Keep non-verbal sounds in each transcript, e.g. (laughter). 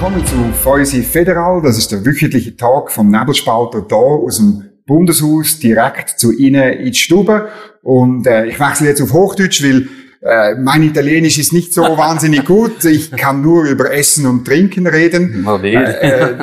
willkommen zu Feusi Federal. Das ist der wöchentliche Tag vom Nebelspalter da aus dem Bundeshaus direkt zu Ihnen in die Stube. Und äh, ich wechsle jetzt auf Hochdeutsch, weil äh, mein Italienisch ist nicht so (laughs) wahnsinnig gut. Ich kann nur über Essen und Trinken reden. Äh, äh,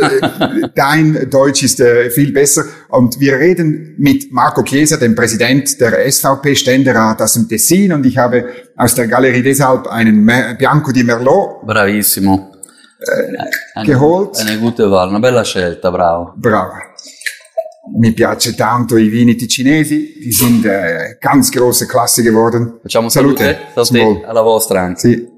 dein Deutsch ist äh, viel besser. Und wir reden mit Marco Chiesa, dem Präsident der SVP-Ständerat aus dem Tessin. Und ich habe aus der Galerie deshalb einen Bianco di Merlot. Bravissimo. Äh, geholt. Eine gute Wahl, una bella scelta, bravo. Bravo. Mi piace tanto i vini ticinesi, die sind äh, ganz große Klasse geworden. Facciamo salute, salute, salute alla vostra anche. Sì.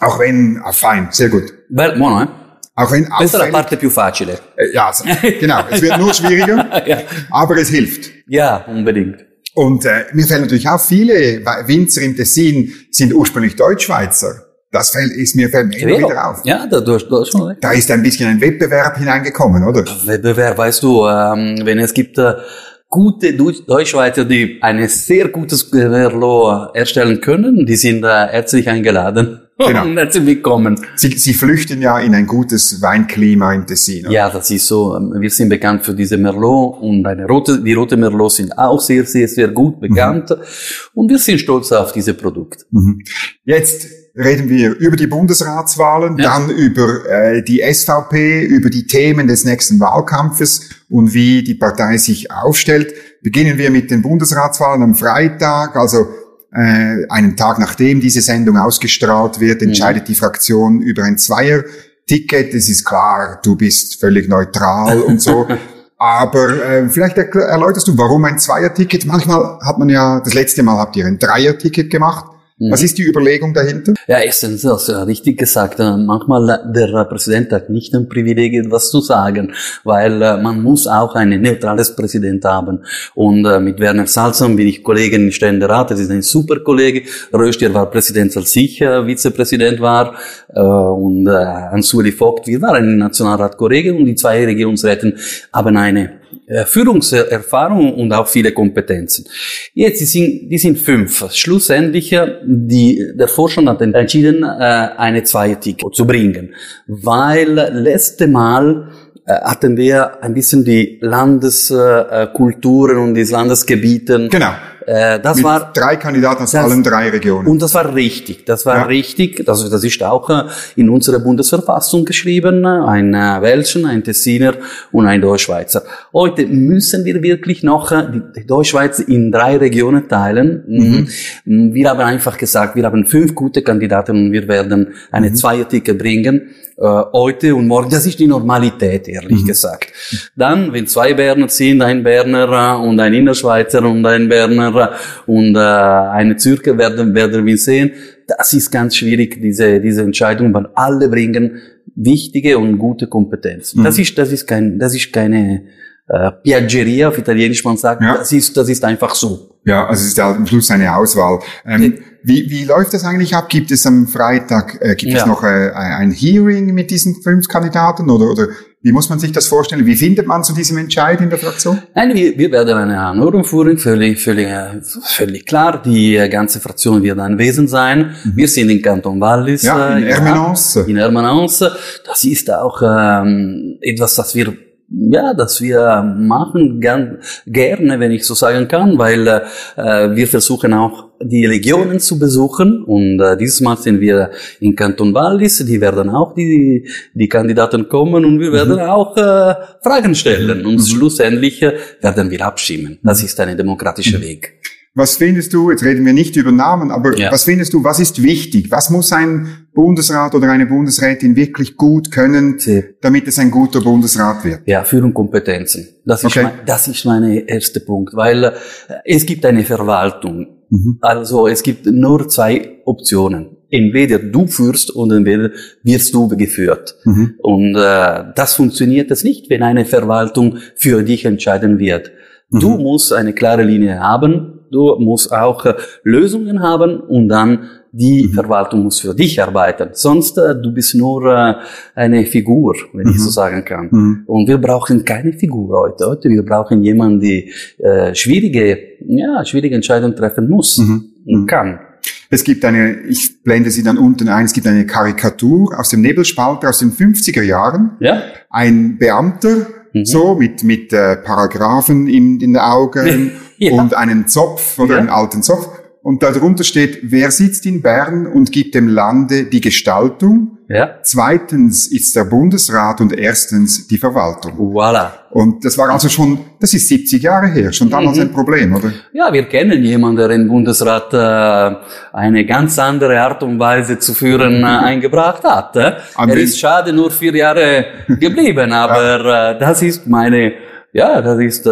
Auch wenn, ah, fein, sehr gut. Beh, buono, eh? Auch wenn Questa è la parte più facile. Äh, ja, genau. Es wird nur (laughs) schwieriger, ja. aber es hilft. Ja, unbedingt. Und äh, mir fällt natürlich auch viele Winzer im Tessin sind ursprünglich Deutschschweizer. Das fällt, ist mir fällt mir immer wieder auf. Ja, da, du, du hast schon recht. Da ist ein bisschen ein Wettbewerb hineingekommen, oder? Wettbewerb, weißt du, ähm, wenn es gibt äh, gute Deutschschweizer, die ein sehr gutes Merlot erstellen können, die sind äh, herzlich eingeladen. Genau. herzlich willkommen. Sie, Sie flüchten ja in ein gutes Weinklima im Tessin. Oder? Ja, das ist so. Wir sind bekannt für diese Merlot und eine rote, die rote Merlot sind auch sehr, sehr, sehr gut bekannt. Mhm. Und wir sind stolz auf diese Produkte. Mhm. Jetzt reden wir über die Bundesratswahlen, ja. dann über äh, die SVP, über die Themen des nächsten Wahlkampfes und wie die Partei sich aufstellt. Beginnen wir mit den Bundesratswahlen am Freitag, also äh, einen Tag nachdem diese Sendung ausgestrahlt wird, mhm. entscheidet mhm. die Fraktion über ein Zweier-Ticket. Es ist klar, du bist völlig neutral und so. (laughs) Aber äh, vielleicht erläuterst du, warum ein Zweier-Ticket? Manchmal hat man ja, das letzte Mal habt ihr ein Dreier-Ticket gemacht. Mhm. Was ist die Überlegung dahinter? Ja, erstens, ist richtig gesagt. Äh, manchmal äh, der Präsident hat nicht ein Privileg, etwas zu sagen, weil äh, man muss auch ein neutrales Präsident haben. Und mit Werner Salzmann bin ich Kollege im Ständerat. Das ist ein super Kollege. Röstier war Präsident, als ich Vizepräsident war. Und Ansuli Vogt, wir waren Nationalrat Kollege und die zwei Regierungsräten haben eine äh, Führungserfahrung und auch viele Kompetenzen. Jetzt, die sind, die sind fünf. Schlussendlich, äh, die, der Vorstand hat entschieden, äh, eine Zweiertick zu bringen, weil letzte Mal hatten wir ein bisschen die Landeskulturen und die Landesgebieten genau. Äh, das Mit war drei Kandidaten aus das, allen drei Regionen. Und das war richtig. Das war ja. richtig. Das, das ist auch äh, in unserer Bundesverfassung geschrieben. Ein äh, Welschen, ein Tessiner und ein Deutschschweizer. Heute müssen wir wirklich noch die Deutschschweiz in drei Regionen teilen. Mhm. mhm. Wir haben einfach gesagt, wir haben fünf gute Kandidaten und wir werden eine mhm. Zweierticket bringen äh, heute und morgen. Das ist die Normalität, ehrlich mhm. gesagt. Dann, wenn zwei Berner sind, ein Berner und ein Innerschweizer und ein Berner und äh, eine Zürcher werden, werden wir sehen. Das ist ganz schwierig, diese, diese Entscheidung, weil alle bringen wichtige und gute Kompetenzen. Mhm. Das ist, das ist kein, das ist keine, äh, Piaggeria auf Italienisch, man sagt, ja. das ist, das ist einfach so. Ja, also es ist ja am Schluss eine Auswahl. Ähm, wie, wie läuft das eigentlich ab? Gibt es am Freitag, äh, gibt ja. es noch äh, ein Hearing mit diesen fünf Kandidaten oder, oder wie muss man sich das vorstellen? Wie findet man zu diesem Entscheid in der Fraktion? Nein, wir, wir werden eine Anhörung führen, völlig, völlig, äh, völlig klar. Die äh, ganze Fraktion wird anwesend sein. Mhm. Wir sind in Kanton Wallis. Ja, in. Ja, in Ermenonce. Das ist auch ähm, etwas, das wir ja, dass wir machen gern, gerne, wenn ich so sagen kann, weil äh, wir versuchen auch die Legionen zu besuchen und äh, dieses Mal sind wir in Kanton Wallis, die werden auch die, die Kandidaten kommen und wir werden mhm. auch äh, Fragen stellen und mhm. schlussendlich äh, werden wir abstimmen. Das ist ein demokratischer mhm. Weg. Was findest du, jetzt reden wir nicht über Namen, aber ja. was findest du, was ist wichtig? Was muss ein Bundesrat oder eine Bundesrätin wirklich gut können, damit es ein guter Bundesrat wird? Ja, Führungskompetenzen. Das ist, okay. mein, das ist mein erster Punkt, weil äh, es gibt eine Verwaltung. Mhm. Also es gibt nur zwei Optionen. Entweder du führst und entweder wirst du geführt. Mhm. Und äh, das funktioniert das nicht, wenn eine Verwaltung für dich entscheiden wird. Mhm. Du musst eine klare Linie haben, du musst auch äh, Lösungen haben und dann die mhm. Verwaltung muss für dich arbeiten. Sonst äh, du bist nur äh, eine Figur, wenn mhm. ich so sagen kann. Mhm. Und wir brauchen keine Figur heute. Heute wir brauchen jemanden, die äh, schwierige, ja, schwierige Entscheidungen treffen muss mhm. und mhm. kann. Es gibt eine, ich blende sie dann unten ein, es gibt eine Karikatur aus dem Nebelspalter aus den 50er Jahren. Ja? Ein Beamter, mhm. so mit, mit äh, Paragraphen in, in den Augen (laughs) ja. und einen Zopf oder ja. einen alten Zopf. Und darunter steht, wer sitzt in Bern und gibt dem Lande die Gestaltung? Ja. Zweitens ist der Bundesrat und erstens die Verwaltung. Voilà. Und das war also schon, das ist 70 Jahre her, schon damals mhm. ein Problem, oder? Ja, wir kennen jemanden, der im Bundesrat äh, eine ganz andere Art und Weise zu führen äh, (laughs) eingebracht hat. Äh? Er ist schade nur vier Jahre geblieben, (laughs) aber ja. äh, das ist meine ja, das ist äh,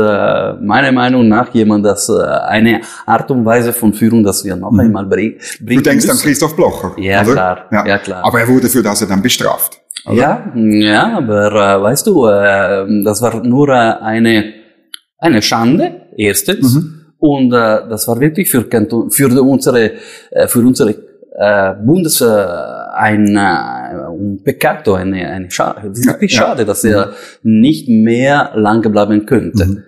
meiner Meinung nach jemand, das äh, eine Art und Weise von Führung, dass wir noch mhm. einmal bringen. Du denkst müssen. an Christoph Blocher, ja, oder? Klar. Ja. ja, klar. Aber er wurde für das er dann bestraft. Oder? Ja, ja, aber äh, weißt du, äh, das war nur äh, eine eine Schande erstens mhm. und äh, das war wirklich für für unsere äh, für unsere äh, Bundes äh, ein, äh, ein Peccato, eine, eine Schade. Es ist wirklich ja, schade, dass er nicht mehr lange bleiben könnte. Mhm.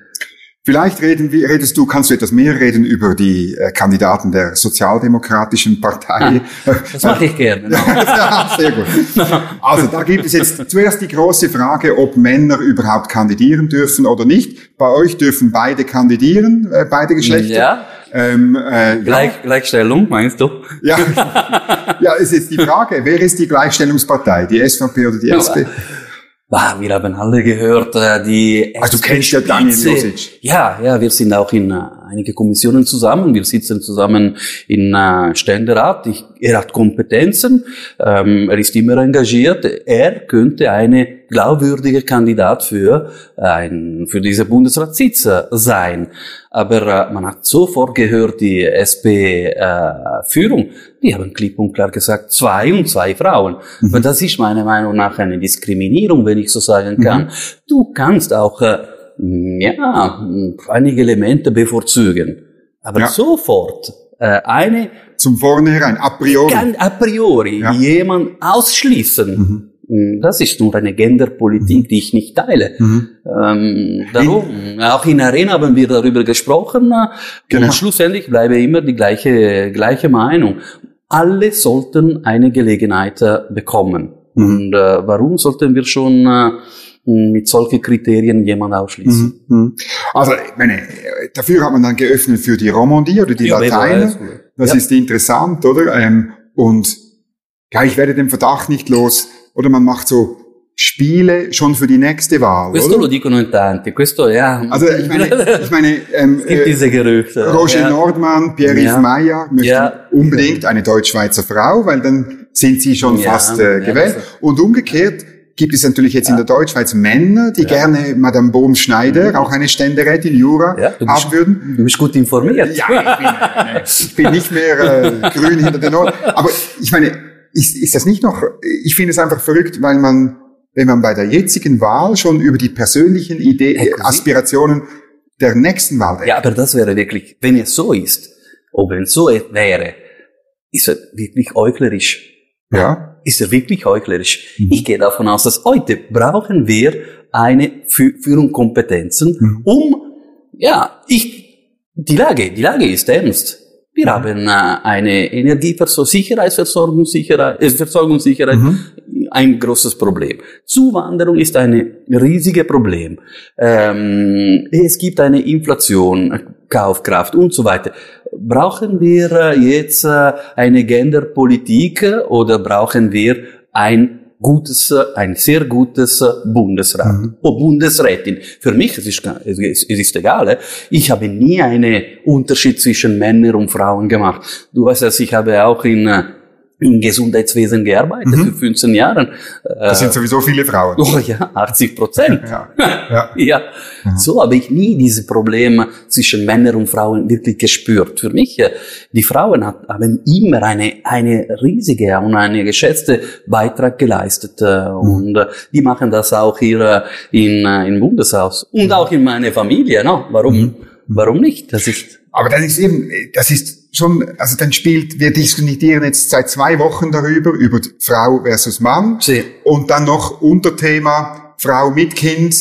Vielleicht reden wir, redest du, kannst du etwas mehr reden über die äh, Kandidaten der Sozialdemokratischen Partei? Ah, das mache ich gerne. (laughs) ja, sehr gut. Also da gibt es jetzt (laughs) zuerst die große Frage, ob Männer überhaupt kandidieren dürfen oder nicht. Bei euch dürfen beide kandidieren, äh, beide Geschlechter. Ja. Ähm, äh, Gleich, ja. Gleichstellung, meinst du? Ja, (laughs) ja, es ist die Frage, wer ist die Gleichstellungspartei, die SVP oder die SP? Bah, wir haben alle gehört, äh, die Also du kennst ja Daniel Josic. Ja, ja, wir sind auch in äh, einige Kommissionen zusammen. Wir sitzen zusammen in äh, Ständerat. Ich, er hat Kompetenzen, ähm, er ist immer engagiert. Er könnte eine glaubwürdige Kandidat für ein für diese Bundesratssitz sein. Aber äh, man hat sofort gehört, die SP-Führung, äh, die haben klipp und klar gesagt, zwei und zwei Frauen. Mhm. Aber das ist meiner Meinung nach eine Diskriminierung, wenn ich so sagen kann. Mhm. Du kannst auch äh, ja, einige Elemente bevorzugen. Aber ja. sofort äh, eine zum Vornherein, a priori, a priori ja. jemand ausschließen. Mhm. Hm, das ist nur eine Genderpolitik, mhm. die ich nicht teile. Mhm. Ähm, darum, auch in Arena haben wir darüber gesprochen genau. und schlussendlich bleibe immer die gleiche, gleiche Meinung. Alle sollten eine Gelegenheit äh, bekommen. Mhm. Und äh, warum sollten wir schon äh, mit solchen Kriterien jemand ausschließen? Mhm. mhm. Also, ich meine, dafür hat man dann geöffnet für die Romandie oder die ja, Lateiner. Das ja. ist interessant, oder? Ähm, und ja, ich werde den Verdacht nicht los, oder man macht so Spiele schon für die nächste Wahl. Questo oder? lo dicono in tanti, questo ja. Also ich meine, ich meine ähm, es gibt äh, diese Gerüchte. Roger ja. Nordmann, Pierre-Yves ja. Meyer möchten ja. unbedingt eine Deutsch-Schweizer Frau, weil dann sind sie schon fast äh, gewählt. Und umgekehrt gibt es natürlich jetzt in der Deutschschweiz Männer, die gerne Madame Bohm-Schneider, mhm. auch eine Ständerätin Jura, haben würden. Du bist gut informiert. Ja, ich bin, äh, ich bin nicht mehr äh, grün hinter den Ohren. Aber ich meine, ist, ist das nicht noch, ich finde es einfach verrückt, weil man, wenn man bei der jetzigen Wahl schon über die persönlichen Ideen, Aspirationen der nächsten Wahl denkt. Ja, aber das wäre wirklich, wenn es so ist, ob es so wäre, ist er wirklich heuchlerisch. Ja. Ist er wirklich heuchlerisch? Mhm. Ich gehe davon aus, dass heute brauchen wir eine Führungskompetenzen, mhm. um, ja, ich, die Lage, die Lage ist ernst. Wir haben äh, eine Energiesicherheitsversorgungssicherheit, äh, Versorgungssicherheit, mhm. Ein großes Problem. Zuwanderung ist ein riesiges Problem. Ähm, es gibt eine Inflation, Kaufkraft und so weiter. Brauchen wir äh, jetzt äh, eine Genderpolitik oder brauchen wir ein gutes, ein sehr gutes Bundesrat. Mhm. Oh, Bundesrätin. Für mich es ist es ist egal. Ich habe nie einen Unterschied zwischen Männern und Frauen gemacht. Du weißt, dass ich habe auch in äh, im Gesundheitswesen gearbeitet mhm. für 15 Jahren. Das sind sowieso viele Frauen. (laughs) Oh ja, 80 Prozent. ja. Ja. (laughs) ja. Mhm. So habe ich nie diese Probleme zwischen Männern und Frauen wirklich gespürt. Für mich, äh, die Frauen haben immer eine, eine riesige und eine geschätzte Beitrag geleistet. Äh, mhm. Und äh, die machen das auch hier in, im Bundeshaus. Und auch in meiner Familie. No? Warum, mhm. warum nicht? Das ist aber das ist eben, das ist schon, also dann spielt, wir diskutieren jetzt seit zwei Wochen darüber, über Frau versus Mann. Sie. Und dann noch Unterthema Frau mit Kind,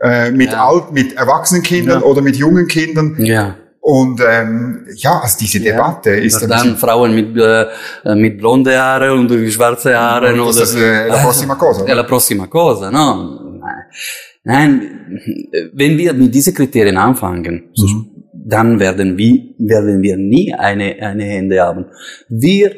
äh, mit ja. alt, mit erwachsenen Kindern ja. oder mit jungen Kindern. Ja. Und ähm, ja, also diese Debatte ja, ist dann Frauen mit äh, mit blonde Haare und schwarze Haare oder das ist äh, la prossima cosa. (laughs) È la prossima cosa, no? Nein, wenn wir mit diesen Kriterien anfangen, mhm. Dann werden wir werden wir nie eine eine Hände haben. Wir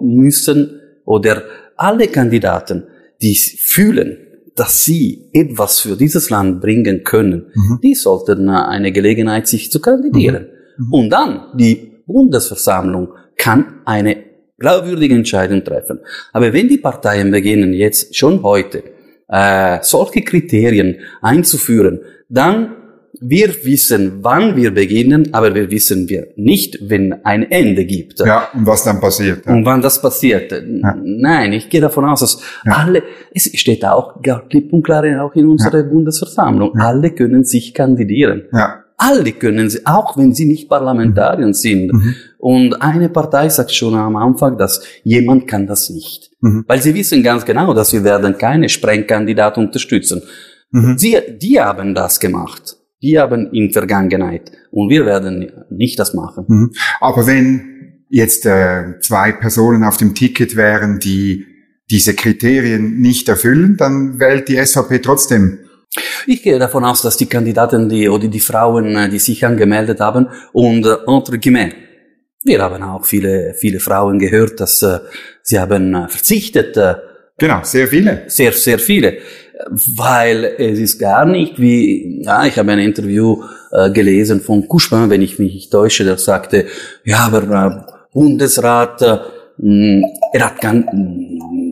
müssen oder alle Kandidaten, die fühlen, dass sie etwas für dieses Land bringen können, mhm. die sollten eine Gelegenheit, sich zu kandidieren. Mhm. mhm. Und dann die Bundesversammlung kann eine glaubwürdige Entscheidung treffen. Aber wenn die Parteien beginnen jetzt schon heute äh, solche Kriterien einzuführen, dann wir wissen, wann wir beginnen, aber wir wissen wir nicht, wenn ein Ende gibt. Ja, und was dann passiert. Ja. Und wann das passiert. Ja. Nein, ich gehe davon aus, dass ja. alle, es steht auch klipp und klar auch in unserer Bundesversammlung, alle können sich kandidieren. Ja. Alle können sie, auch wenn sie nicht Parlamentarier mhm. sind. Mhm. Und eine Partei sagt schon am Anfang, dass jemand kann das nicht. Mhm. Weil sie wissen ganz genau, dass wir werden keine Sprengkandidaten unterstützen. Mhm. Sie, die haben das gemacht. Die haben in Vergangenheit. Und wir werden nicht das machen. Mhm. Aber wenn jetzt äh, zwei Personen auf dem Ticket wären, die diese Kriterien nicht erfüllen, dann wählt die SVP trotzdem. Ich gehe davon aus, dass die Kandidaten die, oder die Frauen, äh, die sich angemeldet haben, und äh, entre guillemets, wir haben auch viele, viele Frauen gehört, dass äh, sie haben äh, verzichtet. Äh, genau, sehr viele. Sehr, sehr viele weil es ist gar nicht wie, ja, ich habe ein Interview äh, gelesen von Kuschmann, wenn ich mich nicht täusche, der sagte, ja, aber äh, Bundesrat, äh, hm, er hat gar,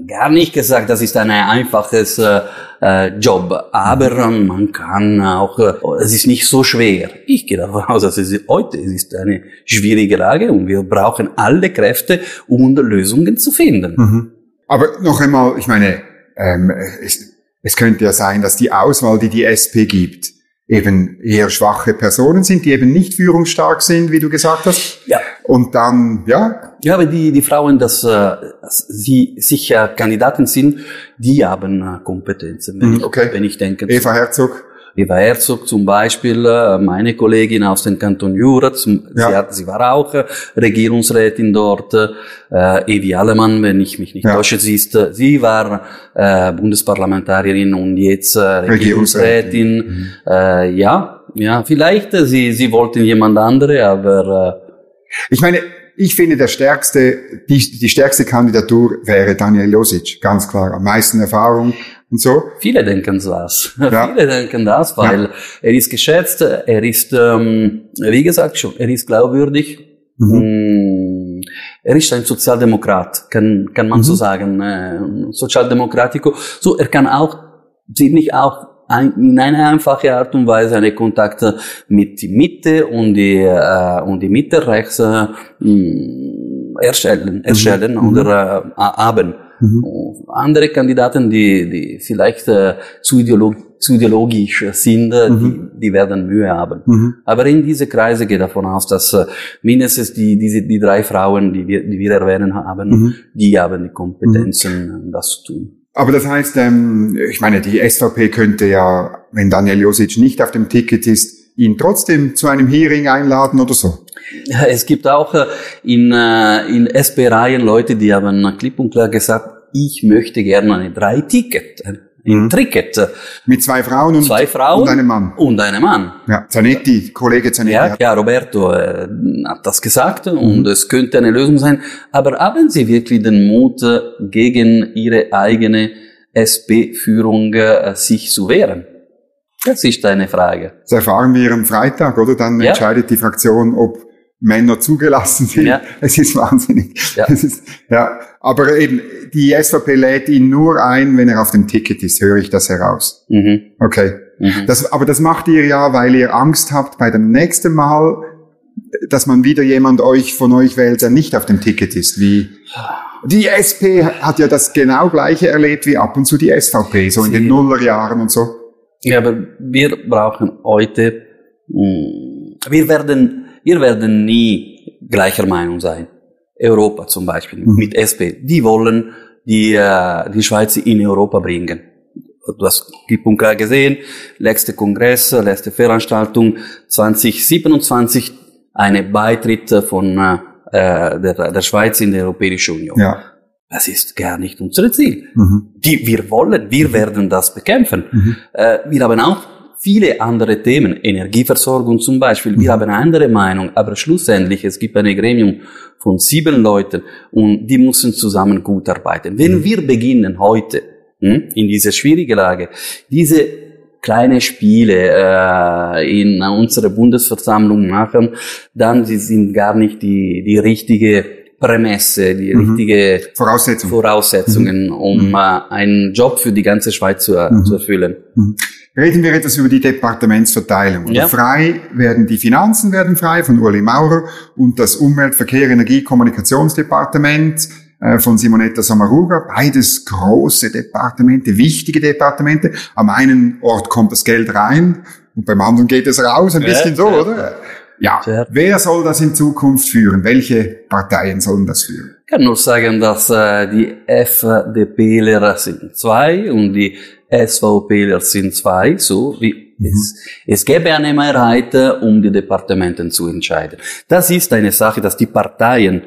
gar nicht gesagt, das ist ein einfaches äh, äh Job, aber äh, man kann auch, äh, es ist nicht so schwer. Ich gehe davon aus, dass es heute es ist eine schwierige Lage und wir brauchen alle Kräfte, um Lösungen zu finden. Mhm. Aber noch einmal, ich meine, ähm, es, es könnte ja sein, dass die Auswahl, die die SP gibt, eben eher schwache Personen sind, die eben nicht führungsstark sind, wie du gesagt hast. Ja. Und dann, ja. Ja, aber die, die Frauen, dass äh, sie sicher Kandidaten sind, die haben äh, Kompetenzen, wenn, mhm, okay. ich, wenn ich denke. Eva Herzog. Eva Herzog zum Beispiel, äh, meine Kollegin aus dem Kanton Jura, zum, ja. sie, hat, sie war auch äh, Regierungsrätin dort, äh, Evi Allemann, wenn ich mich nicht ja. täusche, sie, ist, äh, sie war äh, Bundesparlamentarierin und jetzt äh, Regierungsrätin. Mhm. Äh, ja, ja, vielleicht, sie, sie wollten jemand andere, aber... Äh, ich meine, ich finde, der stärkste, die, die stärkste Kandidatur wäre Daniel Josic, ganz klar. Am meisten Erfahrung, und so. Viele denken das. (laughs) Ja. Viele denken das, weil ja. er ist geschätzt, er ist, ähm, wie gesagt schon, er ist glaubwürdig. Mhm. Mm, er ist ein Sozialdemokrat, kann, kann man mhm. so sagen, äh, Sozialdemokratico. So, er kann auch ziemlich auch ein, in einer einfachen Art und Weise eine Kontakte mit die Mitte und die, äh, und die Mitte rechts äh, mm, erstellen, erstellen mhm. oder äh, haben. Mhm. Andere Kandidaten, die, die vielleicht äh, zu, ideolog zu ideologisch sind, äh, mhm. die, die werden Mühe haben. Mhm. Aber in diese Kreise geht davon aus, dass äh, mindestens die, diese, die drei Frauen, die wir, die wir erwähnen haben, mhm. die haben die Kompetenzen, mhm. das zu tun. Aber das heißt, ähm, ich meine, die SVP könnte ja, wenn Daniel Josic nicht auf dem Ticket ist, ihn trotzdem zu einem Hearing einladen oder so. (laughs) Es gibt auch äh, in, äh, in SP-Reihen Leute, die haben klipp und klar gesagt, ich möchte gerne eine drei Ticket, ein mhm. Ticket. Mit zwei Frauen und, zwei Frauen und einem Mann. Und einem Mann. Ja, Zanetti, Kollege Zanetti. Ja, ja Roberto äh, hat das gesagt mhm. und es könnte eine Lösung sein. Aber haben Sie wirklich den Mut, äh, gegen Ihre eigene SP-Führung äh, sich zu wehren? Das ist eine Frage. Das erfahren wir am Freitag, oder? Dann ja. entscheidet die Fraktion, ob Männer zugelassen sind. Ja. Es ist wahnsinnig. Ja. Es ist, ja. Aber eben, die SVP lädt ihn nur ein, wenn er auf dem Ticket ist, höre ich das heraus. Mhm. Okay. Mhm. Das, aber das macht ihr ja, weil ihr Angst habt bei dem nächsten Mal, dass man wieder jemand euch von euch wählt, der nicht auf dem Ticket ist, wie die SP hat ja das genau gleiche erlebt wie ab und zu die SVP, so in den Nullerjahren und so. Ja, aber wir brauchen heute, mm, wir werden wir werden nie gleicher Meinung sein. Europa zum Beispiel mhm. mit SP, die wollen die, äh, die Schweiz in Europa bringen. Du hast die Punkte gesehen, letzte Kongress, letzte Veranstaltung 2027 eine Beitritt von äh, der, der Schweiz in die Europäische Union. Ja. Das ist gar nicht unser Ziel. Mhm. Die, wir wollen, wir werden das bekämpfen. Mhm. Äh, wir haben auch viele andere Themen, Energieversorgung zum Beispiel. Wir mhm. haben eine andere Meinung, aber schlussendlich, es gibt ein Gremium von sieben Leuten und die müssen zusammen gut arbeiten. Wenn mhm. wir beginnen heute hm, in diese schwierige Lage, diese kleine Spiele äh, in unserer Bundesversammlung machen, dann sie sind gar nicht die, die richtige Prämesse, die mhm. richtige Voraussetzung. Voraussetzungen, mhm. um mhm. äh, einen Job für die ganze Schweiz zu, mhm. zu erfüllen. Mhm. Reden wir etwas über die Departementsverteilung. Ja. Frei werden die Finanzen werden frei von Uli Maurer und das Umwelt, Verkehr, Energie, Kommunikationsdepartement äh, von Simonetta Samaruga. Beides große Departemente, wichtige Departemente. Am einen Ort kommt das Geld rein und beim anderen geht es raus, ein bisschen so, oder? Ja, wer soll das in Zukunft führen? Welche Parteien sollen das führen? Ich kann nur sagen, dass äh, die FDPler sind zwei und die SVPler sind zwei, so wie mhm. es, es gäbe eine Mehrheit, äh, um die Departementen zu entscheiden. Das ist eine Sache, dass die Parteien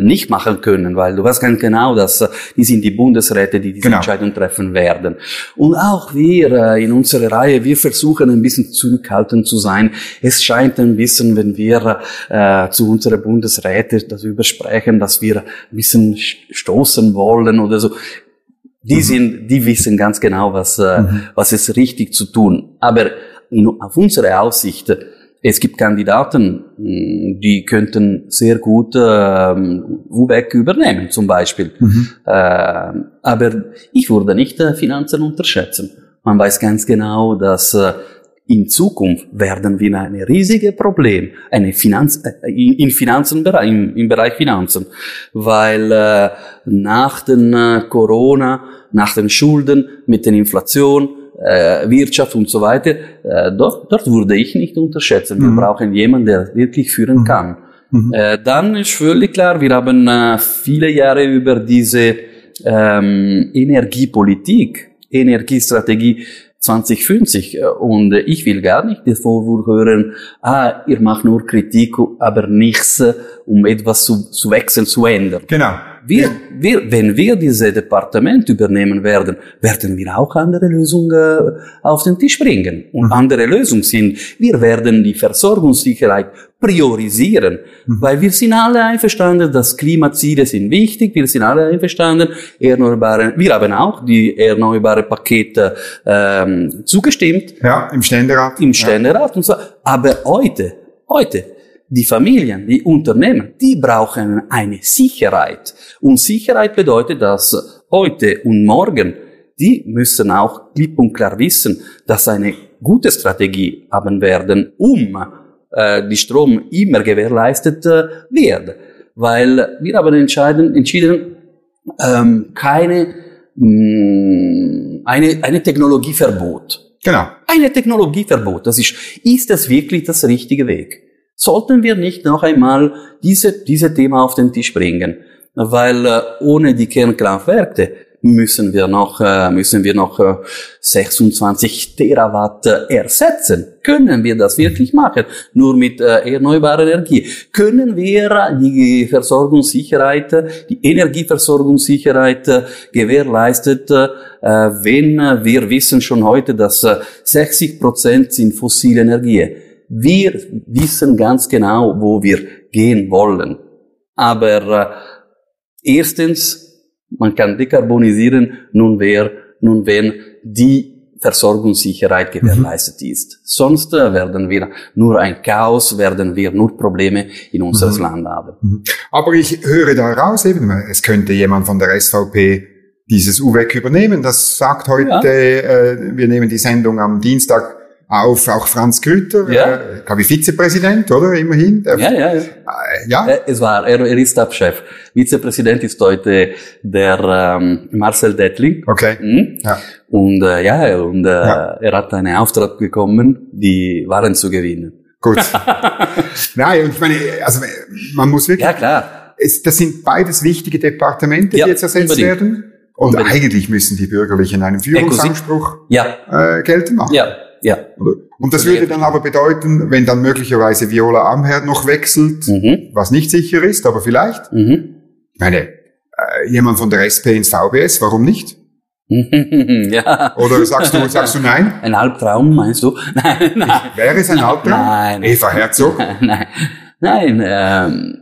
nicht machen können, weil du weißt ganz genau, dass äh, die sind die Bundesräte, die diese genau. Entscheidung treffen werden. Und auch wir äh, in unserer Reihe, wir versuchen ein bisschen zurückhaltend zu sein. Es scheint ein bisschen, wenn wir äh, zu unseren Bundesräten darüber sprechen, dass wir ein bisschen stoßen wollen oder so. Die mhm. sind, die wissen ganz genau, was, äh, mhm. was ist richtig zu tun. Aber in, auf unsere Aussicht es gibt Kandidaten, hm, die könnten sehr gut ähm, UBEC übernehmen, zum Beispiel. Mhm. Äh, aber ich würde nicht äh, Finanzen unterschätzen. Man weiß ganz genau, dass äh, in Zukunft werden wir ein riesiges Problem eine Finanz, äh, in Finanzen, im, im Bereich Finanzen, weil äh, nach den äh, Corona, nach den Schulden, mit der Inflation, äh, Wirtschaft und so weiter, äh, dort, dort würde ich nicht unterschätzen. Wir mhm. brauchen jemanden, der wirklich führen mhm. kann. Mhm. Äh, dann ist völlig klar, wir haben äh, viele Jahre über diese ähm, Energiepolitik, Energiestrategie 2050 äh, und ich will gar nicht den Vorwurf hören, ah, ihr macht nur Kritik, aber nichts, äh, um etwas zu, zu wechseln, zu ändern. Genau. Wir, wir, wenn wir diese Departement übernehmen werden, werden wir auch andere Lösungen äh, auf den Tisch bringen. Und mhm. andere Lösungen sind, wir werden die Versorgungssicherheit priorisieren, mhm. weil wir sind alle einverstanden, dass Klimaziele sind wichtig, wir sind alle einverstanden, erneuerbare, wir haben auch die erneuerbare Pakete ähm, zugestimmt. Ja, im Ständerat. Im Ständerat ja. und so. Aber heute, heute die Familien, die Unternehmen, die brauchen eine Sicherheit. Und Sicherheit bedeutet, dass heute und morgen, die müssen auch klipp und klar wissen, dass eine gute Strategie haben werden, um äh, die Strom immer gewährleistet äh, wird. Weil wir haben entschieden, entschieden ähm, keine mh, mm, eine, eine Technologieverbot. Genau. Eine Technologieverbot. Das ist, ist das wirklich das richtige Weg? Sollten wir nicht noch einmal diese, diese Thema auf den Tisch bringen, weil äh, ohne die Kernkraftwerke müssen wir noch, äh, müssen wir noch äh, 26 Terawatt äh, ersetzen. Können wir das wirklich machen? Nur mit äh, erneuerbarer Energie. Können wir die Versorgungssicherheit, die Energieversorgungssicherheit äh, gewährleistet, äh, wenn wir wissen schon heute, dass 60 Prozent sind fossile Energie wir wissen ganz genau, wo wir gehen wollen. Aber äh, erstens, man kann dekarbonisieren, nun, wer, nun wenn die Versorgungssicherheit gewährleistet mhm. ist. Sonst äh, werden wir nur ein Chaos, werden wir nur Probleme in unserem mhm. Land haben. Mhm. Aber ich höre da raus eben, es könnte jemand von der SVP dieses UWEC übernehmen. Das sagt heute, ja. äh, wir nehmen die Sendung am Dienstag auf auch Franz Grüter, ja. äh, glaube ich, Vizepräsident, oder immerhin? Der, ja, ja, ja. Äh, ja. Äh, es war, er, er ist Stabschef. Vizepräsident ist heute der ähm, Marcel Dettling. Okay. Mhm. Ja. Und äh, ja, und äh, ja. er hat einen Auftrag bekommen, die Waren zu gewinnen. Gut. (laughs) Nein, und ich meine, also man muss wirklich. Ja, klar. Es, das sind beides wichtige Departemente, die jetzt ersetzt unbedingt. werden. Und unbedingt. eigentlich müssen die Bürgerlichen einen Führungsanspruch ja. äh, geltend machen. Ja, ja. Und das würde dann aber bedeuten, wenn dann möglicherweise Viola Amherd noch wechselt, Mhm. was nicht sicher ist, aber vielleicht, Mhm. ich meine, äh, jemand von der SP ins VBS, warum nicht? (laughs) ja. Oder sagst du, sagst du nein? Ein Albtraum, meinst du? (laughs) Nein, nein. Wäre es ein Albtraum? Nein. Eva Herzog? (laughs) Nein, nein ähm,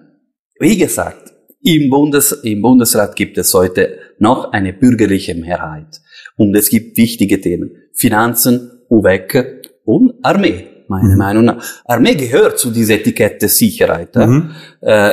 wie gesagt, im, Bundes, im Bundesrat gibt es heute noch eine bürgerliche Mehrheit. Und es gibt wichtige Themen. Finanzen, UWEC und Armee, meiner Mhm. Meinung nach. Armee gehört zu dieser Etikette Sicherheit. ja. Mhm. Äh,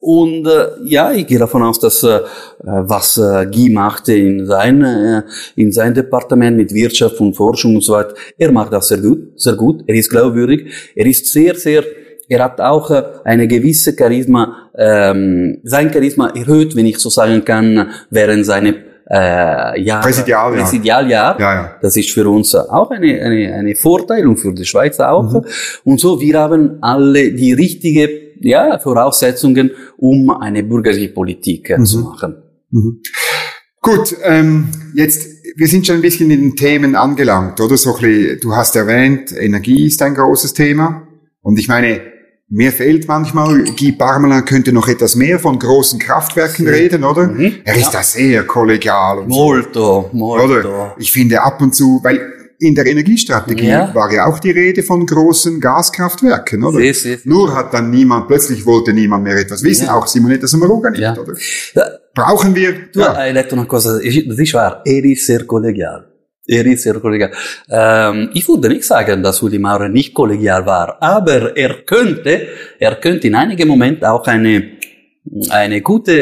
und äh, ja, ich gehe davon aus, dass äh, was äh, Guy machte in sein äh, in sein Departement mit Wirtschaft und Forschung und so weiter, er macht das sehr gut, sehr gut. Er ist glaubwürdig, er ist sehr, sehr, er hat auch äh, eine gewisse Charisma, ähm, sein Charisma erhöht, wenn ich so sagen kann, während seine äh, Jahre, Präsidialjahr. Präsidialjahr. Ja, ja. Das ist für uns auch eine, eine, eine Vorteil und für die Schweiz auch. Mhm. Und so, wir haben alle die richtige ja, Voraussetzungen, um eine bürgerliche Politik äh, zu machen. Mhm. Gut, ähm, jetzt, wir sind schon ein bisschen in den Themen angelangt, oder? So ein bisschen, du hast erwähnt, Energie ist ein großes Thema. Und ich meine, mir fehlt manchmal, Guy Parmelin könnte noch etwas mehr von großen Kraftwerken reden, oder? Mhm. Er ist da sehr kollegial und so. Molto, molto. Oder? Ich finde ab und zu, weil in der Energiestrategie Ja. war ja auch die Rede von großen Gaskraftwerken, oder? Sì, sì. Nur hat dann niemand, plötzlich wollte niemand mehr etwas wissen, Ja. auch Simonetta Sommaruga nicht, Ja. oder? Ja, Brauchen wir, Tu ja, hai una cosa, das ist wahr, er ist sehr kollegial. Er ist sehr kollegial. Ähm, ich würde nicht sagen, dass Uli Maurer nicht kollegial war, aber er könnte, er könnte in einigen Momenten auch eine, eine gute,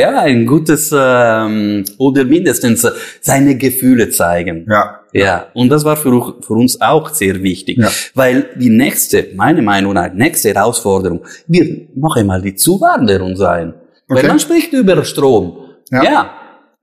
ja, ein gutes, ähm, oder mindestens seine Gefühle zeigen. ja, Ja, und das war für, für uns auch sehr wichtig, Ja. weil die nächste, meine Meinung nach, nächste Herausforderung wird noch einmal die Zuwanderung sein. Okay. Weil man spricht über Strom. Ja. Ja.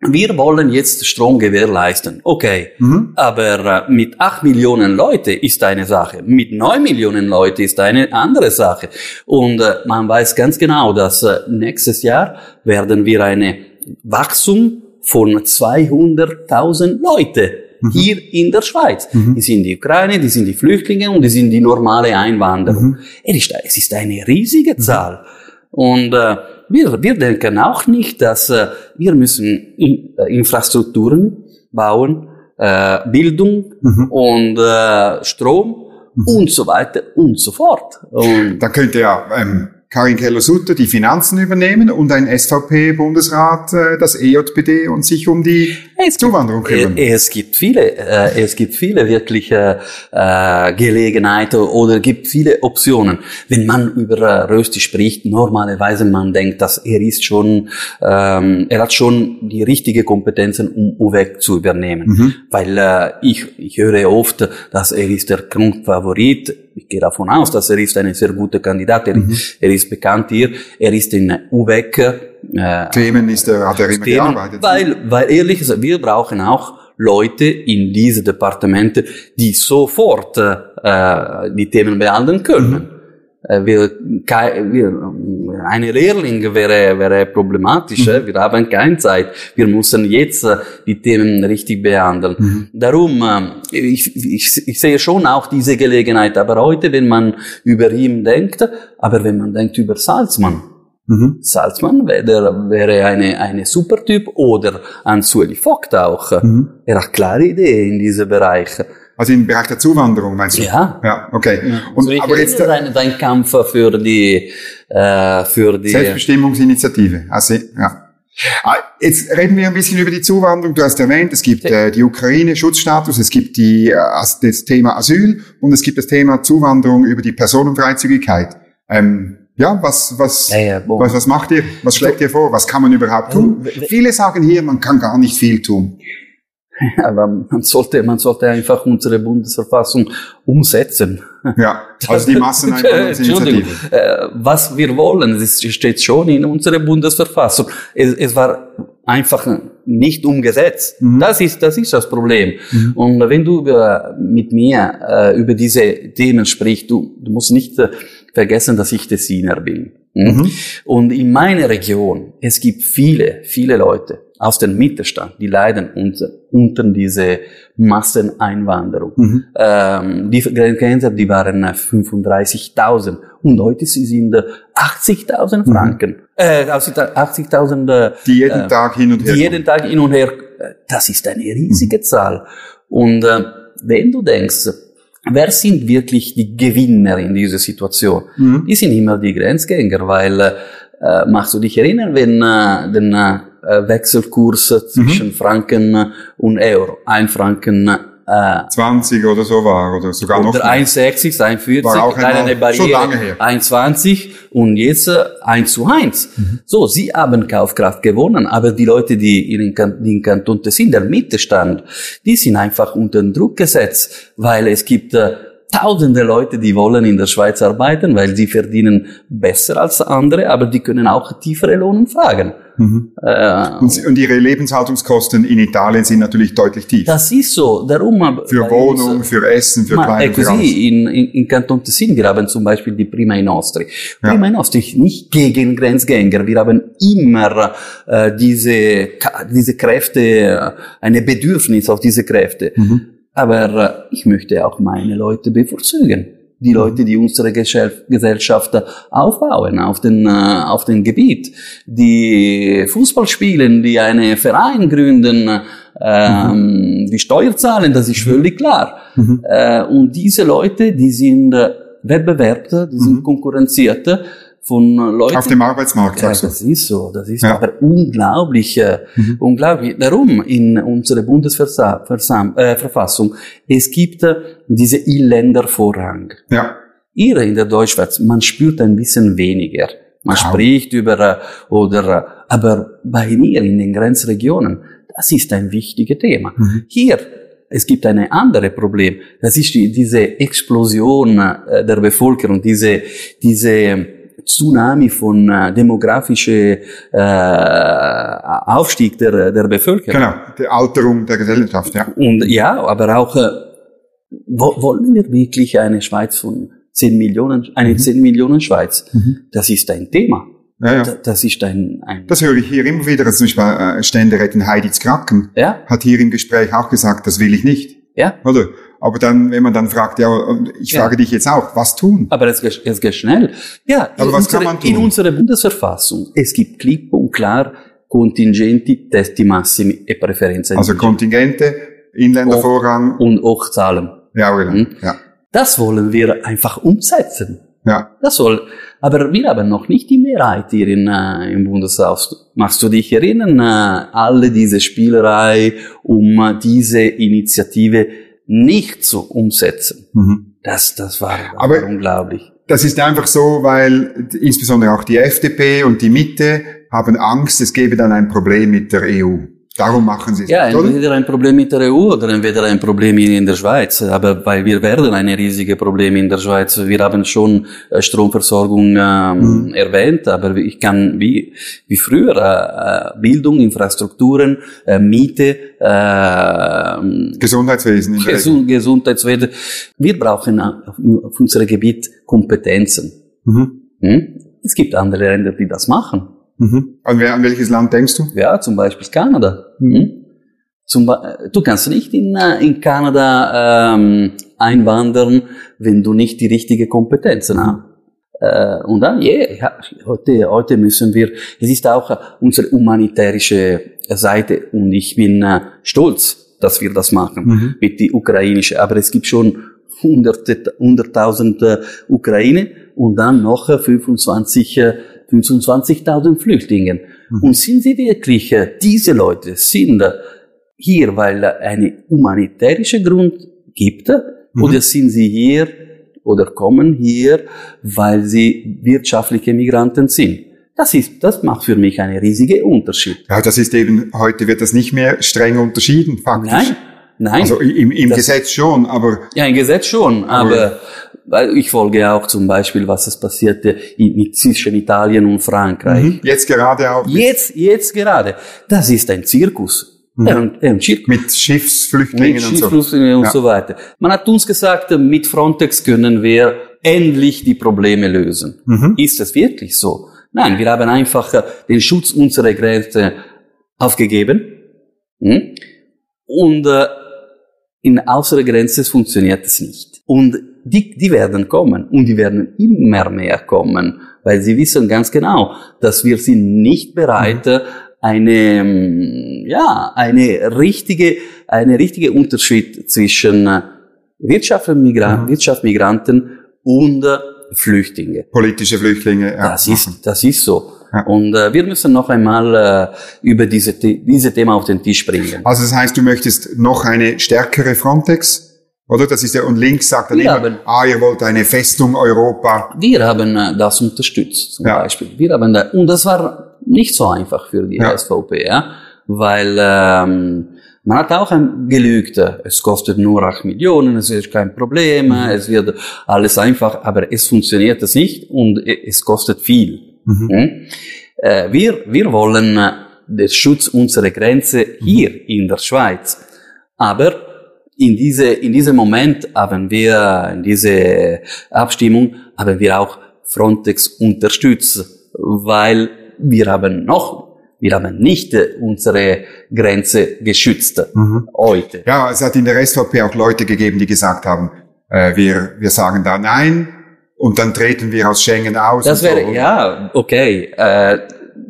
Wir wollen jetzt Strom gewährleisten. Okay. Mhm. Aber äh, mit acht Millionen Leute ist eine Sache, mit neun Millionen Leute ist eine andere Sache. Und äh, man weiß ganz genau, dass äh, nächstes Jahr werden wir eine Wachstum von 200.000 Leute hier in der Schweiz. Die sind die Ukraine, die sind die Flüchtlinge und die sind die normale Einwanderung. Es ist, es ist eine riesige Zahl. Und äh, wir, wir denken auch nicht, dass äh, wir müssen in, äh, Infrastrukturen bauen, äh, Bildung Mhm. und äh, Strom und so weiter und so fort. Und Da könnte ja ähm, Karin Keller-Sutter die Finanzen übernehmen und ein SVP-Bundesrat äh, das EJPD und sich um die Es Zuwanderung kümmern. Äh, Es gibt viele, äh, es gibt viele wirkliche äh, Gelegenheiten oder gibt viele Optionen. Wenn man über äh, Rösti spricht, normalerweise man denkt, dass er ist schon, ähm, er hat schon die richtige Kompetenzen, um UWEC zu übernehmen. Mhm. Weil äh, ich, ich höre oft, dass er ist der Grundfavorit. Ich gehe davon aus, dass er ist ein sehr guter Kandidat. Er, Mhm. er ist bekannt hier. Er ist in UWEC. Äh, Themen ist, er hat er immer Themen, gearbeitet. weil, weil ehrlich gesagt, wir brauchen auch Leute in diese Departemente, die sofort äh, die Themen behandeln können. Äh, wir, wir, eine Lehrling wäre, wäre problematisch. äh. Wir haben keine Zeit. Wir müssen jetzt äh, die Themen richtig behandeln. Darum, äh, ich, ich, ich sehe schon auch diese Gelegenheit. Aber heute, wenn man über ihn denkt, aber wenn man denkt über Salzmann, Mhm. Salzmann wäre, wäre eine, eine super Typ oder Ansueli Vogt auch. Mhm. Er hat klare Ideen in diesem Bereich. Also im Bereich der Zuwanderung, meinst du? Ja. Ja, okay. Und Und, aber jetzt dein, dein Kampf für die, äh, für die, Selbstbestimmungsinitiative. Also, ja. Ah, Jetzt reden wir ein bisschen über die Zuwanderung. Du hast erwähnt, es gibt äh, die Ukraine, Schutzstatus, es gibt die, äh, as- das Thema Asyl und es gibt das Thema Zuwanderung über die Personenfreizügigkeit. Ähm, ja, was, was, Ja, ja, was, was macht ihr? Was schlägt ihr vor? Was kann man überhaupt tun? w- Viele sagen hier, man kann gar nicht viel tun. (laughs) aber man sollte, man sollte einfach unsere Bundesverfassung umsetzen. Ja, also die Masseneinwanderungsinitiative. (laughs) Äh, was wir wollen, es steht schon in unserer Bundesverfassung. Es, es war einfach nicht umgesetzt. Mhm. Das ist, das ist das Problem. Und wenn du über, mit mir äh, über diese Themen sprichst, du, du musst nicht äh, vergessen, dass ich Tessiner bin. Mhm. Und in meiner Region, es gibt viele, viele Leute aus dem Mittelstand, die leiden unter, unter diese Masseneinwanderung. Mhm. Ähm, die Grenzer, die waren 35.000 und heute sie sind 80.000 Franken. Mhm. Äh, 80.000. Äh, die jeden äh, Tag hin und her. Die jeden Tag hin und her. Das ist eine riesige mhm. Zahl. Und äh, wenn du denkst, wer sind wirklich die Gewinner in dieser Situation? Mhm. Die sind immer die Grenzgänger, weil äh, machst du dich erinnern, wenn äh, den äh, Wechselkurs zwischen mhm. Franken und Euro, ein Franken äh, 20 oder so war oder sogar noch oder 1,60, 1,40, war auch eine Barriere, so lange her. 1,20 und jetzt äh, 1 zu 1. Mhm. So, sie haben Kaufkraft gewonnen, aber die Leute, die in, den Kanton sind, der Mittelstand, die sind einfach unter Druck gesetzt, weil es gibt äh, tausende Leute, die wollen in der Schweiz arbeiten, weil sie verdienen besser als andere, aber die können auch tiefere Lohnen fragen. Mhm. Äh, und, und, ihre Lebenshaltungskosten in Italien sind natürlich deutlich tiefer. Das ist so. Darum für Wohnung, uns, für Essen, für Kleidung. Ecco, für in, in, in Canton Tessin, wir haben zum Beispiel die Prima i Nostri. Prima ja. i Nostri nicht gegen Grenzgänger. Wir haben immer äh, diese, diese Kräfte, äh, eine Bedürfnis auf diese Kräfte. Mhm. Aber äh, ich möchte auch meine Leute bevorzugen. Die mhm. Leute, die unsere Gesellschaft aufbauen auf den, äh, auf den Gebiet, die Fußball spielen, die einen Verein gründen, ähm, mhm. die Steuer zahlen, das ist völlig klar. Mhm. Äh, und diese Leute, die sind Wettbewerbte, die sind mhm. konkurrenzierte von Leuten. Auf dem Arbeitsmarkt, ja, das ist so. Das ist ja. aber unglaublich, äh, mhm. unglaublich. Darum in unserer Bundesverfassung, äh, es gibt äh, diese I-Länder-Vorrang. Ja. Hier in der Deutschschweiz, man spürt ein bisschen weniger. Man wow. spricht über, äh, oder, aber bei mir in den Grenzregionen, das ist ein wichtiges Thema. Mhm. Hier, es gibt ein anderes Problem. Das ist die, diese Explosion der Bevölkerung, diese, diese, Tsunami von äh, demografischer äh, Aufstieg der, der Bevölkerung. Genau, die Alterung der Gesellschaft, ja. Und ja, aber auch, äh, wo, wollen wir wirklich eine Schweiz von 10 Millionen, eine mhm. 10 Millionen Schweiz? Mhm. Das ist ein Thema. Ja, ja. Das ist ein, ein Das höre ich hier immer wieder. Also zum Beispiel äh, Ständerätin Heiditz Kracken ja? hat hier im Gespräch auch gesagt, das will ich nicht. Ja. Oder? Aber dann, wenn man dann fragt, ja, ich frage ja. dich jetzt auch, was tun? Aber es geht, es geht schnell. Ja, Aber was unsere, kann man tun? In unserer Bundesverfassung, es gibt klipp und klar Kontingenti, Testi Massimi e Präferenzen. Also Kontingente, Inländervorrang. Und auch Zahlen. Ja, oder? Hm? ja. Das wollen wir einfach umsetzen. Ja. Das soll, aber wir haben noch nicht die Mehrheit hier in, äh, im Bundeshaus. Machst du dich erinnern, äh, alle diese Spielerei um äh, diese Initiative nicht zu umsetzen. Mhm. Das, das war, das Aber war unglaublich. Das ist einfach so, weil insbesondere auch die FDP und die Mitte haben Angst, es gebe dann ein Problem mit der EU. Darum machen Sie es. Ja, nicht, entweder ein Problem mit der EU oder entweder ein Problem in der Schweiz. Aber weil wir werden ein riesiges Problem in der Schweiz. Wir haben schon äh, Stromversorgung ähm, mhm. erwähnt, aber ich kann wie, wie früher äh, Bildung, Infrastrukturen, äh, Miete, äh, Gesundheitswesen. Gesund, Gesundheitswesen. Wir brauchen auf, auf unserem Gebiet Kompetenzen. Mhm. Hm? Es gibt andere Länder, die das machen. Mhm. An, welches Land denkst du? Ja, zum Beispiel Kanada. Mhm. Zum, du kannst nicht in, äh, in Kanada ähm, einwandern, wenn du nicht die richtige Kompetenzen hast. Äh, und dann, yeah, ja, heute, heute müssen wir, es ist auch unsere humanitärische Seite und ich bin äh, stolz, dass wir das machen mhm. mit die ukrainische. Aber es gibt schon hunderte, hunderttausend äh, Ukraine und dann noch 25 äh, 25.000 Flüchtlingen. Mhm. Und sind sie wirklich, äh, diese Leute sind äh, hier, weil eine humanitärische Grund gibt, mhm. oder sind sie hier oder kommen hier, weil sie wirtschaftliche Migranten sind? Das ist, das macht für mich einen riesigen Unterschied. Ja, das ist eben, heute wird das nicht mehr streng unterschieden, faktisch. Nein, nein. Also im, im Gesetz schon, aber. Ja, im Gesetz schon, aber, aber ich folge auch zum Beispiel, was es passierte mit, zwischen Italien und Frankreich. Mhm. Jetzt gerade auch. Jetzt, jetzt gerade. Das ist ein Zirkus. Mhm. Ein, ein Zirkus. Mit Schiffsflüchtlingen mit und Schiffsflüchtlingen so. und ja. so weiter. Man hat uns gesagt, mit Frontex können wir endlich die Probleme lösen. Mhm. Ist es wirklich so? Nein, wir haben einfach äh, den Schutz unserer Grenze aufgegeben. Hm? Und äh, in außerer Grenze funktioniert es nicht. Und die, die werden kommen und die werden immer mehr kommen, weil sie wissen ganz genau, dass wir sind nicht bereit, mhm. eine, ähm, ja, eine richtige, eine richtige Unterschied zwischen Wirtschaft, Migranten, mhm. Wirtschaft, Migranten und äh, Flüchtlinge. Politische Flüchtlinge, ja. Das ist, das ist so. Und äh, wir müssen noch einmal äh, über diese, diese Thema auf den Tisch bringen. Also das heißt, du möchtest noch eine stärkere Frontex? Oder? Das ist ja, und links sagt dann wir immer, haben, ah, ihr wollt eine Festung Europa. Wir haben äh, das unterstützt, zum ja. Beispiel. Wir haben da, und das war nicht so einfach für die ja. SVP, ja, weil ähm, man hat auch ein gelügt, es kostet nur 8 Millionen, es ist kein Problem, mhm. es wird alles einfach, aber es funktioniert es nicht und es kostet viel. Mhm. Hm? Äh, wir, wir wollen äh, den Schutz unserer Grenze hier mhm. in der Schweiz. Aber in diese, in diesem Moment haben wir, in diese Abstimmung, haben wir auch Frontex unterstützt, weil wir haben noch wir haben nicht unsere Grenze geschützt mhm. heute. Ja, es hat in der SVP auch Leute gegeben, die gesagt haben, äh, wir, wir sagen da Nein und dann treten wir aus Schengen aus. Das wäre, so. ja, okay. Äh,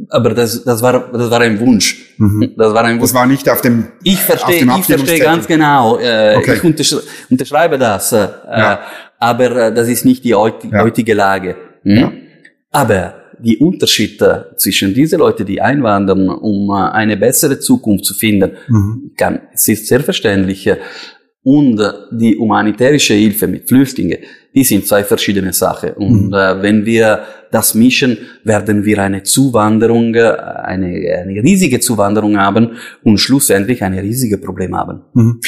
aber das, das, war, das war ein Wunsch. Mhm. Das war ein Wunsch. Das war nicht auf dem Ich verstehe, ich verstehe ganz genau. Äh, okay. Ich untersch unterschreibe das. Äh, ja. Aber äh, das ist nicht die heutige ja. Lage. Hm? Ja. Aber die Unterschiede zwischen diese Leute, die einwandern, um äh, eine bessere Zukunft zu finden, mhm. kann, es ist sehr verständlich. Und die humanitärische Hilfe mit Flüchtlingen, die sind zwei verschiedene Sachen. Und mhm. äh, wenn wir das mischen, werden wir eine Zuwanderung, äh, eine, eine riesige Zuwanderung haben und schlussendlich ein riesiges Problem haben. Mhm.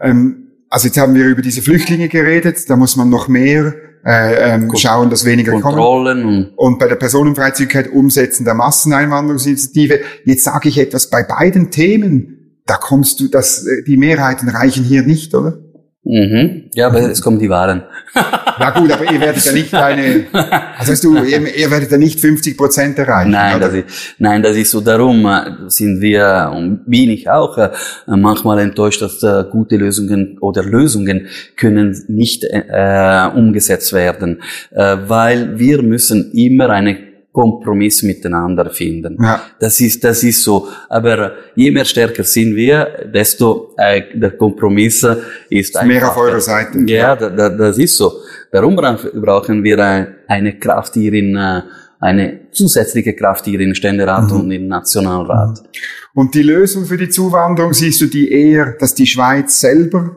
Ähm, also jetzt haben wir über diese Flüchtlinge geredet, da muss man noch mehr äh, ähm, schauen, dass weniger Kontrollen kommen. Und, und bei der Personenfreizügigkeit umsetzen der Masseneinwanderungsinitiative. Jetzt sage ich etwas bei beiden Themen. Da kommst du, dass äh, die Mehrheiten reichen hier nicht, oder? Mhm. Ja, aber es kommen die Wahlen. Ja gut, aber ihr werdet ja nicht eine, (laughs) also weißt du, ihr, ihr werdet ja nicht 50 Prozent erreichen. Nein, das ist, nein, das ist so. Darum äh, sind wir und bin ich auch äh, manchmal enttäuscht, dass äh, gute Lösungen oder Lösungen können nicht äh, umgesetzt werden, äh, weil wir müssen immer eine Kompromiss miteinander finden. Ja. Das ist, das ist so. Aber je mehr stärker sind wir, desto äh, der Kompromiss ist einfach. Mehr auf eurer Seite. Ja, ja. Da, das ist so. Darum brauchen wir eine Kraft hier in, äh, eine zusätzliche Kraft hier in Ständerat mhm. und im Nationalrat. Mhm. Und die Lösung für die Zuwanderung siehst du die eher, dass die Schweiz selber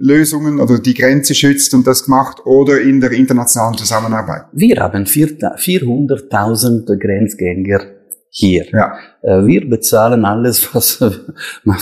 Lösungen oder die Grenze schützt und das gemacht oder in der internationalen Zusammenarbeit? Wir haben 400.000 Grenzgänger hier. Ja. Äh, wir bezahlen alles, (laughs) was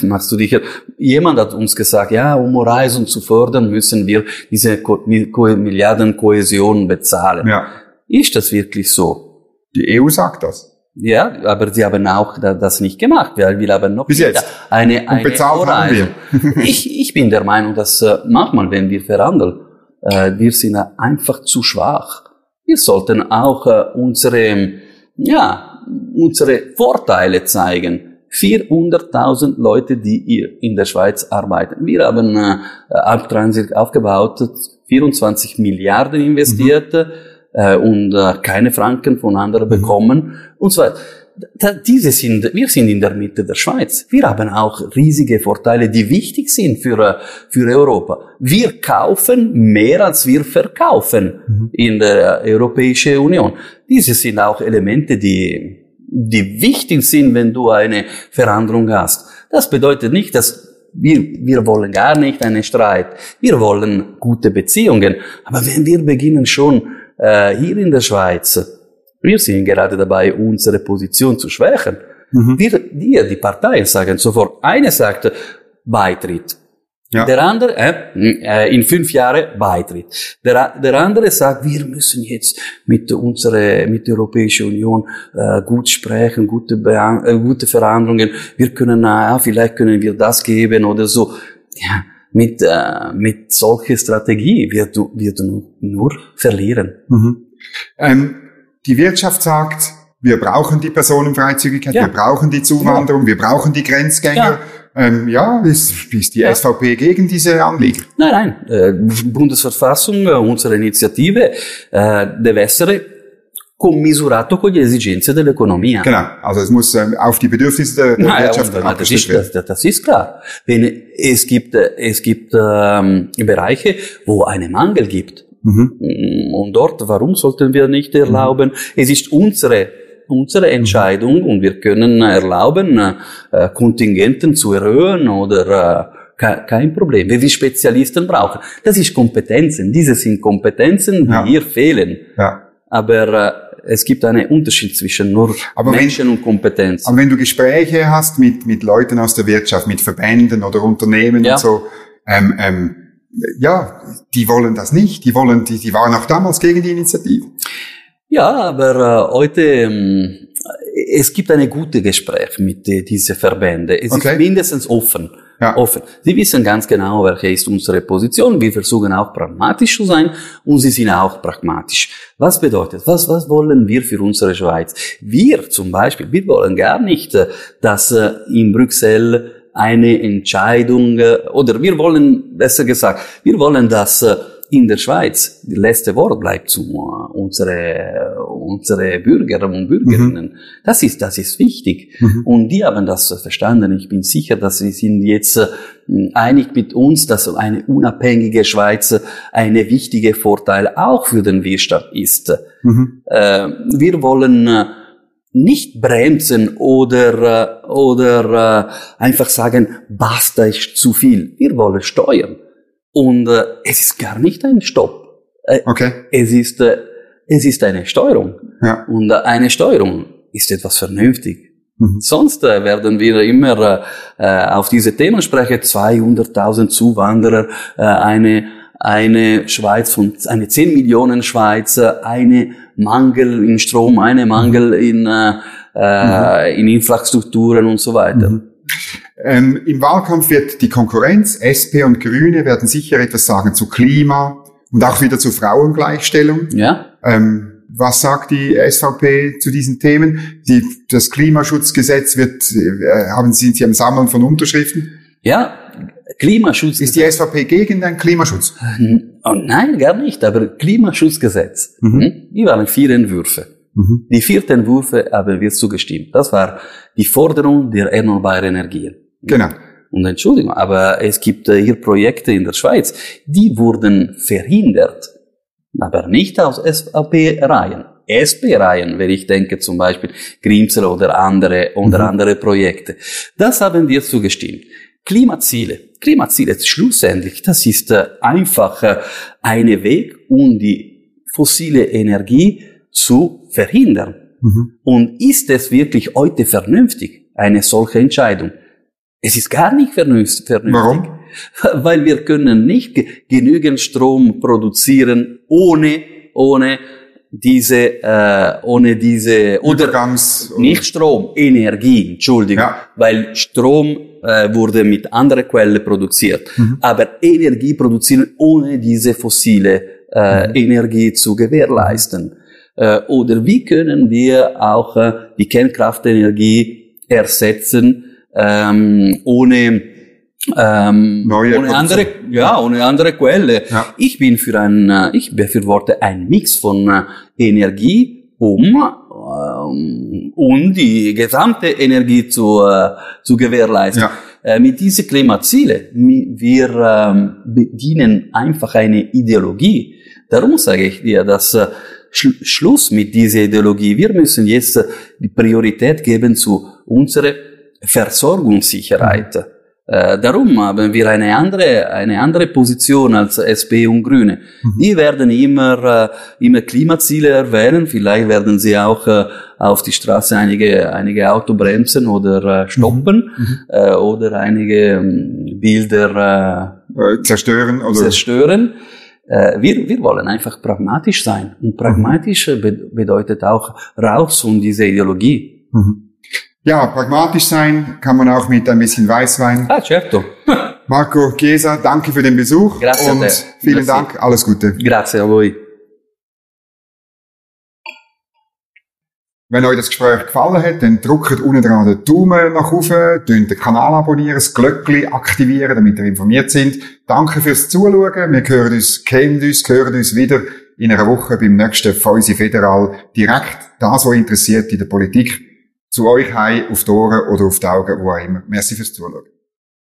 machst du dich? Jemand hat uns gesagt, ja, um Reisen zu fördern, müssen wir diese Milliarden Kohäsion bezahlen. Ja. Ist das wirklich so? Die EU sagt das. Ja, aber sie haben auch das nicht gemacht, weil wir haben noch Bis jetzt. eine, eine Und bezahlt haben wir. (laughs) (laughs) ich, ich bin der Meinung, dass äh, manchmal, wenn wir verhandeln, äh, wir sind einfach zu schwach. Wir sollten auch äh, unsere, ja, unsere Vorteile zeigen. 400.000 Leute, die hier in der Schweiz arbeiten. Wir haben äh, Alptransit aufgebaut, 24 Milliarden investiert. Mhm äh, und äh, keine Franken von anderen mhm. bekommen und so weiter. Da, diese sind, wir sind in der Mitte der Schweiz. Wir haben auch riesige Vorteile, die wichtig sind für, äh, für Europa. Wir kaufen mehr, als wir verkaufen mhm. in der Europäischen Union. Diese sind auch Elemente, die, die wichtig sind, wenn du eine Veränderung hast. Das bedeutet nicht, dass wir, wir wollen gar nicht einen Streit. Wir wollen gute Beziehungen. Aber wenn wir beginnen schon äh, hier in der Schweiz, wir sind gerade dabei, unsere Position zu schwächen. Mhm. Wir, wir, die Parteien sagen sofort, eine sagt Beitritt. Ja. Der andere, äh, in fünf Jahren Beitritt. Der, der andere sagt, wir müssen jetzt mit unserer, mit der Europäischen Union äh, gut sprechen, gute, äh, gute Verhandlungen. Wir können, na, äh, vielleicht können wir das geben oder so. Ja, mit, äh, mit solcher Strategie wird du, wird du nur verlieren. Mhm. Ähm, die Wirtschaft sagt, wir brauchen die Personenfreizügigkeit, ja. wir brauchen die Zuwanderung, ja. wir brauchen die Grenzgänger. Ja, ähm, ja ist, ist die ja. SVP gegen diese Anliegen? Nein, nein. Äh, Bundesverfassung, äh, unsere Initiative, äh, deve essere commisurato con le esigenze dell'economia. Genau, also es muss ähm, auf die Bedürfnisse der, der Na, Wirtschaft das, ist, das, das ist klar. Wenn es gibt, es gibt ähm, Bereiche, wo einen Mangel gibt. Mhm. Und dort, warum sollten wir nicht erlauben? Mhm. Es ist unsere unsere Entscheidung und wir können erlauben, äh, Kontingenten zu erhöhen oder äh, kein Problem. Wenn wir Spezialisten brauchen, das ist Kompetenzen. Diese sind Kompetenzen, die ja. hier fehlen. Ja. Aber äh, es gibt einen Unterschied zwischen nur aber Menschen wenn, und Kompetenz. Aber wenn du Gespräche hast mit, mit Leuten aus der Wirtschaft, mit Verbänden oder Unternehmen ja. und so, ähm, ähm, ja, die wollen das nicht. Die wollen, die, die waren auch damals gegen die Initiative. Ja, aber äh, heute ähm, es gibt eine gute Gespräch mit äh, diesen Verbänden. Es okay. ist mindestens offen. Ja. offen. Sie wissen ganz genau, welche ist unsere Position. Wir versuchen auch pragmatisch zu sein und sie sind auch pragmatisch. Was bedeutet, was, was wollen wir für unsere Schweiz? Wir zum Beispiel, wir wollen gar nicht, äh, dass äh, in Brüssel eine Entscheidung, oder wir wollen, besser gesagt, wir wollen, dass in der Schweiz, das letzte Wort bleibt zu uh, unsere, unsere Bürger und Bürgerinnen. Mhm. Das ist, das ist wichtig. Mhm. Und die haben das verstanden. Ich bin sicher, dass sie sind jetzt äh, einig mit uns, dass eine unabhängige Schweiz eine wichtige Vorteil auch für den Wirtschaft ist. Mhm. Äh, wir wollen äh, nicht bremsen oder, äh, oder äh, einfach sagen, basta ist zu viel. Wir wollen steuern. Und äh, es ist gar nicht ein Stopp. Äh, okay. Es ist, äh, es ist eine Steuerung. Ja. Und äh, eine Steuerung ist etwas vernünftig. Mhm. Sonst äh, werden wir immer äh, auf diese Themen sprechen. 200.000 Zuwanderer, äh, eine eine Schweiz von eine 10 Millionen Schweizer, eine Mangel in Strom, eine Mangel in, äh, mhm. in Infrastrukturen und so weiter. Mhm. Ähm, Im Wahlkampf wird die Konkurrenz, SP und Grüne, werden sicher etwas sagen zu Klima und auch wieder zu Frauengleichstellung. Ja. Ähm, was sagt die SVP zu diesen Themen? Die, das Klimaschutzgesetz wird, äh, haben Sie, Sie am Sammeln von Unterschriften? Ja, Klimaschutz. Ist die SVP gegen den Klimaschutz? Oh, nein, gar nicht. Aber Klimaschutzgesetz. Mhm. Hm? Die waren vier Entwürfe. Mhm. Die vierte Entwürfe haben wir zugestimmt. Das war die Forderung der erneuerbaren Energien. Genau. Und Entschuldigung, aber es gibt äh, hier Projekte in der Schweiz, die wurden verhindert, aber nicht aus SAP-Reihen. SP-Reihen, wenn ich denke zum Beispiel Grimsel oder andere, oder mhm. andere Projekte. Das haben wir zugestimmt. Klimaziele. Klimaziele, schlussendlich, das ist äh, einfach äh, eine Weg, um die fossile Energie zu verhindern. Mhm. Und ist es wirklich heute vernünftig, eine solche Entscheidung? Es ist gar nicht vernünftig. Warum? (laughs) Weil wir können nicht genügend Strom produzieren ohne, ohne diese, äh, ohne diese, oder Übergangs nicht Strom, Energie, Entschuldigung, ja. weil Strom äh, wurde mit anderen Quellen produziert, mhm. aber Energie produzieren ohne diese fossile äh, mhm. Energie zu gewährleisten. Äh, oder wie können wir auch äh, die Kernkraftenergie ersetzen, ähm, ohne ähm, ohne andere, ja, ohne andere Quelle. Ja. Ich bin für ein, äh, ich befürworte ein Mix von äh, Energie, um, ähm, um die gesamte Energie zu, äh, zu gewährleisten. Ja. Äh, mit diesen Klimaziele, wir ähm, bedienen einfach eine Ideologie. Darum sage ich dir, dass äh, Sch Schluss mit dieser Ideologie. Wir müssen jetzt die Priorität geben zu unserer Versorgungssicherheit. Mhm. Äh, darum haben wir eine andere, eine andere Position als SP und Grüne. Mhm. Die werden immer, äh, immer Klimaziele erwähnen. Vielleicht werden sie auch äh, auf die Straße einige, einige Auto bremsen oder äh, stoppen mhm. mhm. oder einige ähm, Bilder zerstören. Oder? zerstören. Wir, wir wollen einfach pragmatisch sein. Und pragmatisch mhm. bedeutet auch raus um diese Ideologie. Mhm. Ja, pragmatisch sein kann man auch mit ein bisschen Weißwein. Ah, certo. (laughs) Marco Chiesa, danke für den Besuch. Grazie und vielen Merci. Dank, alles Gute. Grazie a voi. Wenn euch das Gespräch gefallen hat, dann drückt unten dran den Daumen nach oben, den Kanal abonnieren, das Glöckchen aktivieren, damit ihr informiert sind. Danke fürs Zuschauen. Wir hören uns, kennen uns, hören uns wieder in einer Woche beim nächsten Fäusi Federal direkt das, was interessiert in der Politik, zu euch heim, auf die Ohren oder auf die Augen, wo auch immer. Merci fürs Zuschauen.